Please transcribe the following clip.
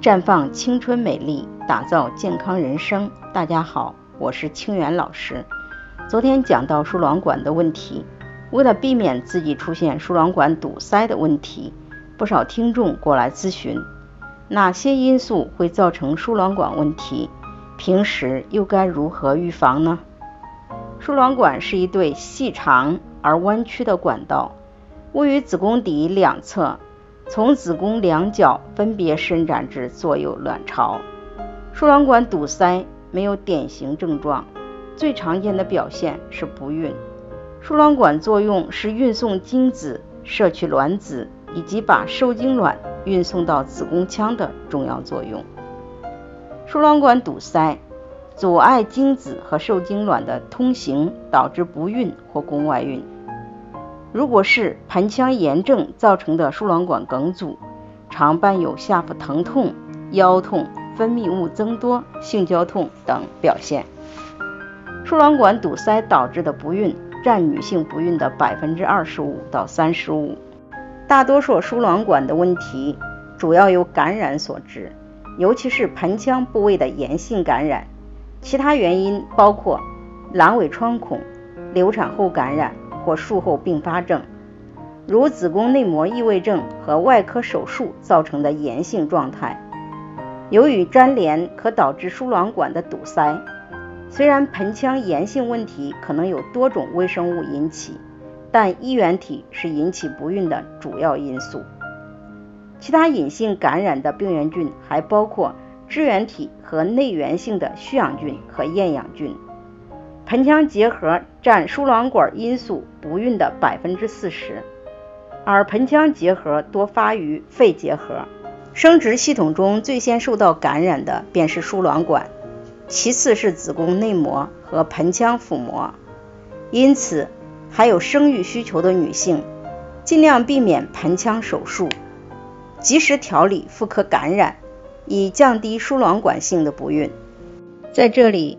绽放青春美丽，打造健康人生。大家好，我是清源老师。昨天讲到输卵管的问题，为了避免自己出现输卵管堵塞的问题，不少听众过来咨询，哪些因素会造成输卵管问题？平时又该如何预防呢？输卵管是一对细长而弯曲的管道，位于子宫底两侧。从子宫两角分别伸展至左右卵巢，输卵管堵塞没有典型症状，最常见的表现是不孕。输卵管作用是运送精子、摄取卵子以及把受精卵运送到子宫腔的重要作用。输卵管堵塞阻碍精子和受精卵的通行，导致不孕或宫外孕。如果是盆腔炎症造成的输卵管梗阻，常伴有下腹疼痛、腰痛、分泌物增多、性交痛等表现。输卵管堵塞导致的不孕占女性不孕的百分之二十五到三十五。大多数输卵管的问题主要由感染所致，尤其是盆腔部位的炎性感染。其他原因包括阑尾穿孔、流产后感染。或术后并发症，如子宫内膜异位症和外科手术造成的炎性状态。由于粘连可导致输卵管的堵塞，虽然盆腔炎性问题可能有多种微生物引起，但衣原体是引起不孕的主要因素。其他隐性感染的病原菌还包括支原体和内源性的需氧菌和厌氧菌。盆腔结核占输卵管因素不孕的百分之四十，而盆腔结核多发于肺结核。生殖系统中最先受到感染的便是输卵管，其次是子宫内膜和盆腔腹膜。因此，还有生育需求的女性，尽量避免盆腔手术，及时调理妇科感染，以降低输卵管性的不孕。在这里。